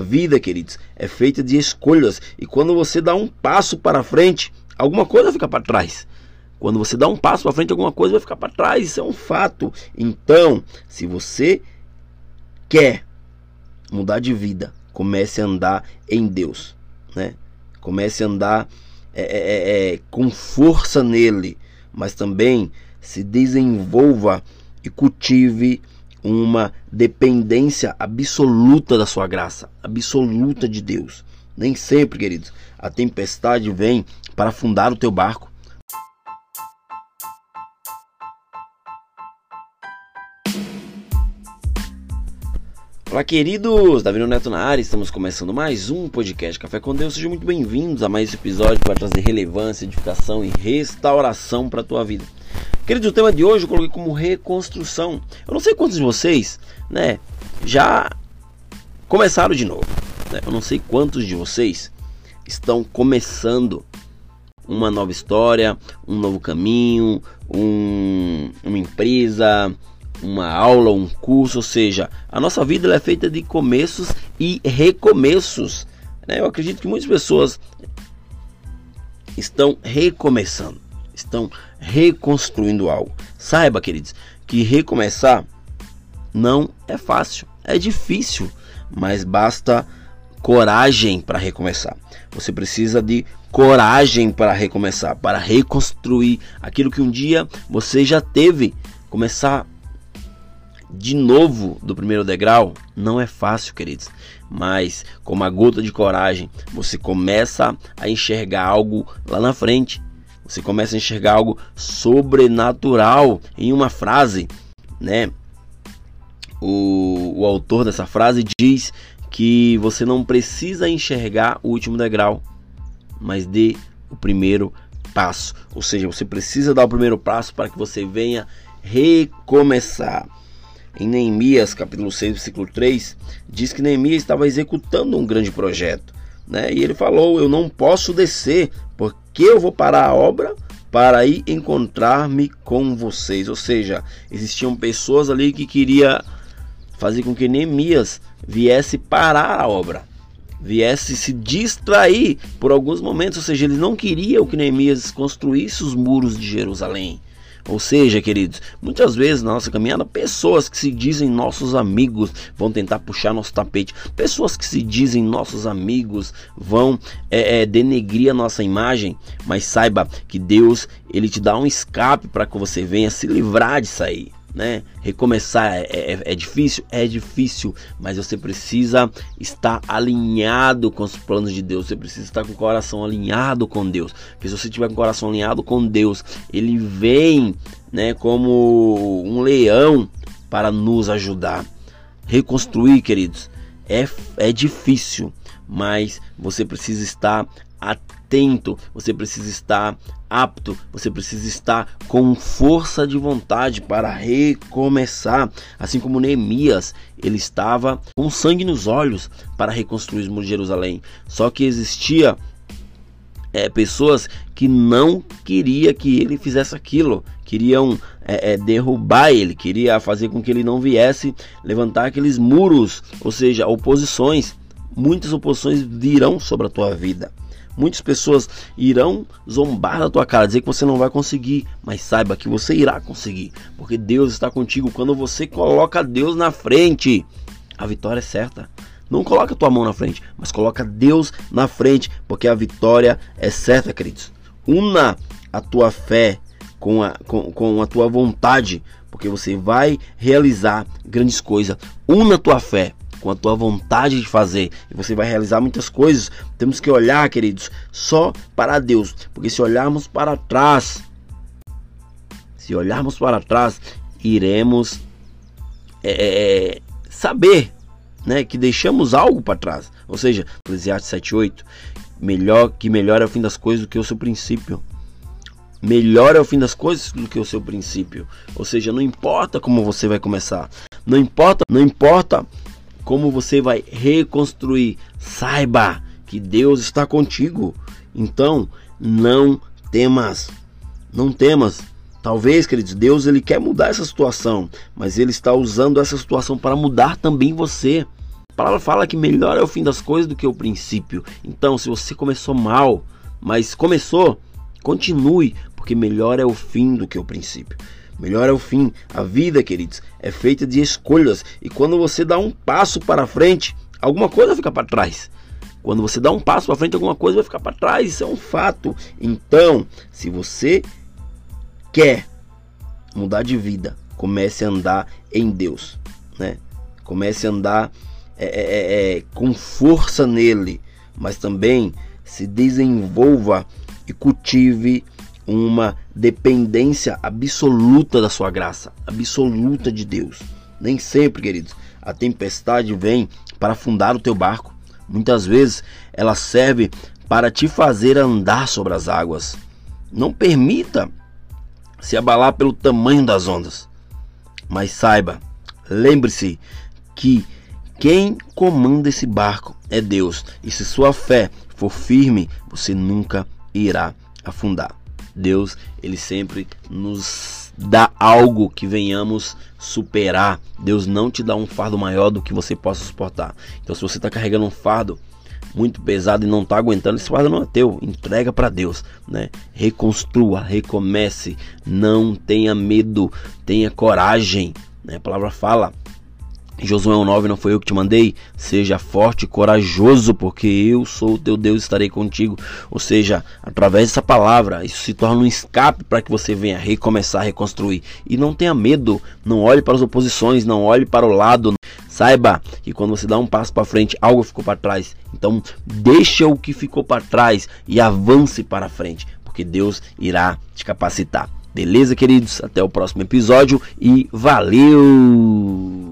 A vida, queridos, é feita de escolhas e quando você dá um passo para frente, alguma coisa fica para trás. Quando você dá um passo para frente, alguma coisa vai ficar para trás. Isso é um fato. Então, se você quer mudar de vida, comece a andar em Deus, né? Comece a andar é, é, é, é com força nele, mas também se desenvolva e cultive uma dependência absoluta da sua graça, absoluta de Deus. Nem sempre, queridos, a tempestade vem para afundar o teu barco. Olá, queridos! Davi Neto na área, estamos começando mais um podcast Café com Deus. Sejam muito bem-vindos a mais esse episódio para trazer relevância, edificação e restauração para a tua vida. Queridos, o tema de hoje eu coloquei como reconstrução. Eu não sei quantos de vocês, né, já começaram de novo. Né? Eu não sei quantos de vocês estão começando uma nova história, um novo caminho, um, uma empresa, uma aula, um curso, ou seja, a nossa vida é feita de começos e recomeços. Né? Eu acredito que muitas pessoas estão recomeçando, estão reconstruindo algo. Saiba, queridos, que recomeçar não é fácil, é difícil, mas basta coragem para recomeçar. Você precisa de coragem para recomeçar, para reconstruir aquilo que um dia você já teve. Começar de novo do primeiro degrau não é fácil, queridos. Mas com uma gota de coragem, você começa a enxergar algo lá na frente. Você começa a enxergar algo sobrenatural em uma frase, né? O, o autor dessa frase diz que você não precisa enxergar o último degrau, mas dê o primeiro passo. Ou seja, você precisa dar o primeiro passo para que você venha recomeçar. Em Neemias, capítulo 6, versículo 3, diz que Neemias estava executando um grande projeto. Né? E ele falou: Eu não posso descer, porque eu vou parar a obra para ir encontrar-me com vocês. Ou seja, existiam pessoas ali que queria fazer com que Neemias viesse parar a obra, viesse se distrair por alguns momentos. Ou seja, eles não queriam que Neemias construísse os muros de Jerusalém. Ou seja, queridos, muitas vezes na nossa caminhada, pessoas que se dizem nossos amigos vão tentar puxar nosso tapete, pessoas que se dizem nossos amigos vão é, é, denegrir a nossa imagem, mas saiba que Deus ele te dá um escape para que você venha se livrar disso aí né? Recomeçar é, é, é, difícil? É difícil, mas você precisa estar alinhado com os planos de Deus. Você precisa estar com o coração alinhado com Deus. Porque se você tiver com o coração alinhado com Deus, ele vem, né, como um leão para nos ajudar. Reconstruir, queridos, é, é difícil, mas você precisa estar atento, você precisa estar apto, você precisa estar com força de vontade para recomeçar. Assim como Neemias, ele estava com sangue nos olhos para reconstruir de Jerusalém. Só que existia é, pessoas que não queria que ele fizesse aquilo, queriam é, é, derrubar ele, queria fazer com que ele não viesse levantar aqueles muros, ou seja, oposições. Muitas oposições virão sobre a tua vida. Muitas pessoas irão zombar da tua cara, dizer que você não vai conseguir, mas saiba que você irá conseguir, porque Deus está contigo. Quando você coloca Deus na frente, a vitória é certa. Não coloca tua mão na frente, mas coloca Deus na frente, porque a vitória é certa, queridos. Una a tua fé com a, com, com a tua vontade, porque você vai realizar grandes coisas. Una a tua fé com a tua vontade de fazer e você vai realizar muitas coisas. Temos que olhar, queridos, só para Deus, porque se olharmos para trás, se olharmos para trás, iremos é, é, é saber né, que deixamos algo para trás. Ou seja, Eclesiastes 7:8, melhor que melhor é o fim das coisas do que o seu princípio. Melhor é o fim das coisas do que o seu princípio. Ou seja, não importa como você vai começar, não importa, não importa como você vai reconstruir. Saiba que Deus está contigo. Então, não temas. Não temas. Talvez, queridos, Deus ele quer mudar essa situação, mas ele está usando essa situação para mudar também você palavra fala que melhor é o fim das coisas do que o princípio. Então, se você começou mal, mas começou, continue, porque melhor é o fim do que o princípio. Melhor é o fim. A vida, queridos, é feita de escolhas. E quando você dá um passo para frente, alguma coisa fica para trás. Quando você dá um passo para frente, alguma coisa vai ficar para trás. Isso é um fato. Então, se você quer mudar de vida, comece a andar em Deus, né? Comece a andar é, é, é, é, com força nele, mas também se desenvolva e cultive uma dependência absoluta da sua graça, absoluta de Deus. Nem sempre, queridos, a tempestade vem para afundar o teu barco. Muitas vezes ela serve para te fazer andar sobre as águas. Não permita se abalar pelo tamanho das ondas. Mas saiba, lembre-se que quem comanda esse barco é Deus, e se sua fé for firme, você nunca irá afundar. Deus, ele sempre nos dá algo que venhamos superar. Deus não te dá um fardo maior do que você possa suportar. Então, se você está carregando um fardo muito pesado e não está aguentando, esse fardo não é teu. Entrega para Deus, né? Reconstrua, recomece, não tenha medo, tenha coragem. Né? A palavra fala Josué 1,9 não foi eu que te mandei? Seja forte e corajoso, porque eu sou o teu Deus e estarei contigo. Ou seja, através dessa palavra, isso se torna um escape para que você venha recomeçar, reconstruir. E não tenha medo, não olhe para as oposições, não olhe para o lado. Saiba que quando você dá um passo para frente, algo ficou para trás. Então, deixa o que ficou para trás e avance para frente, porque Deus irá te capacitar. Beleza, queridos? Até o próximo episódio e valeu!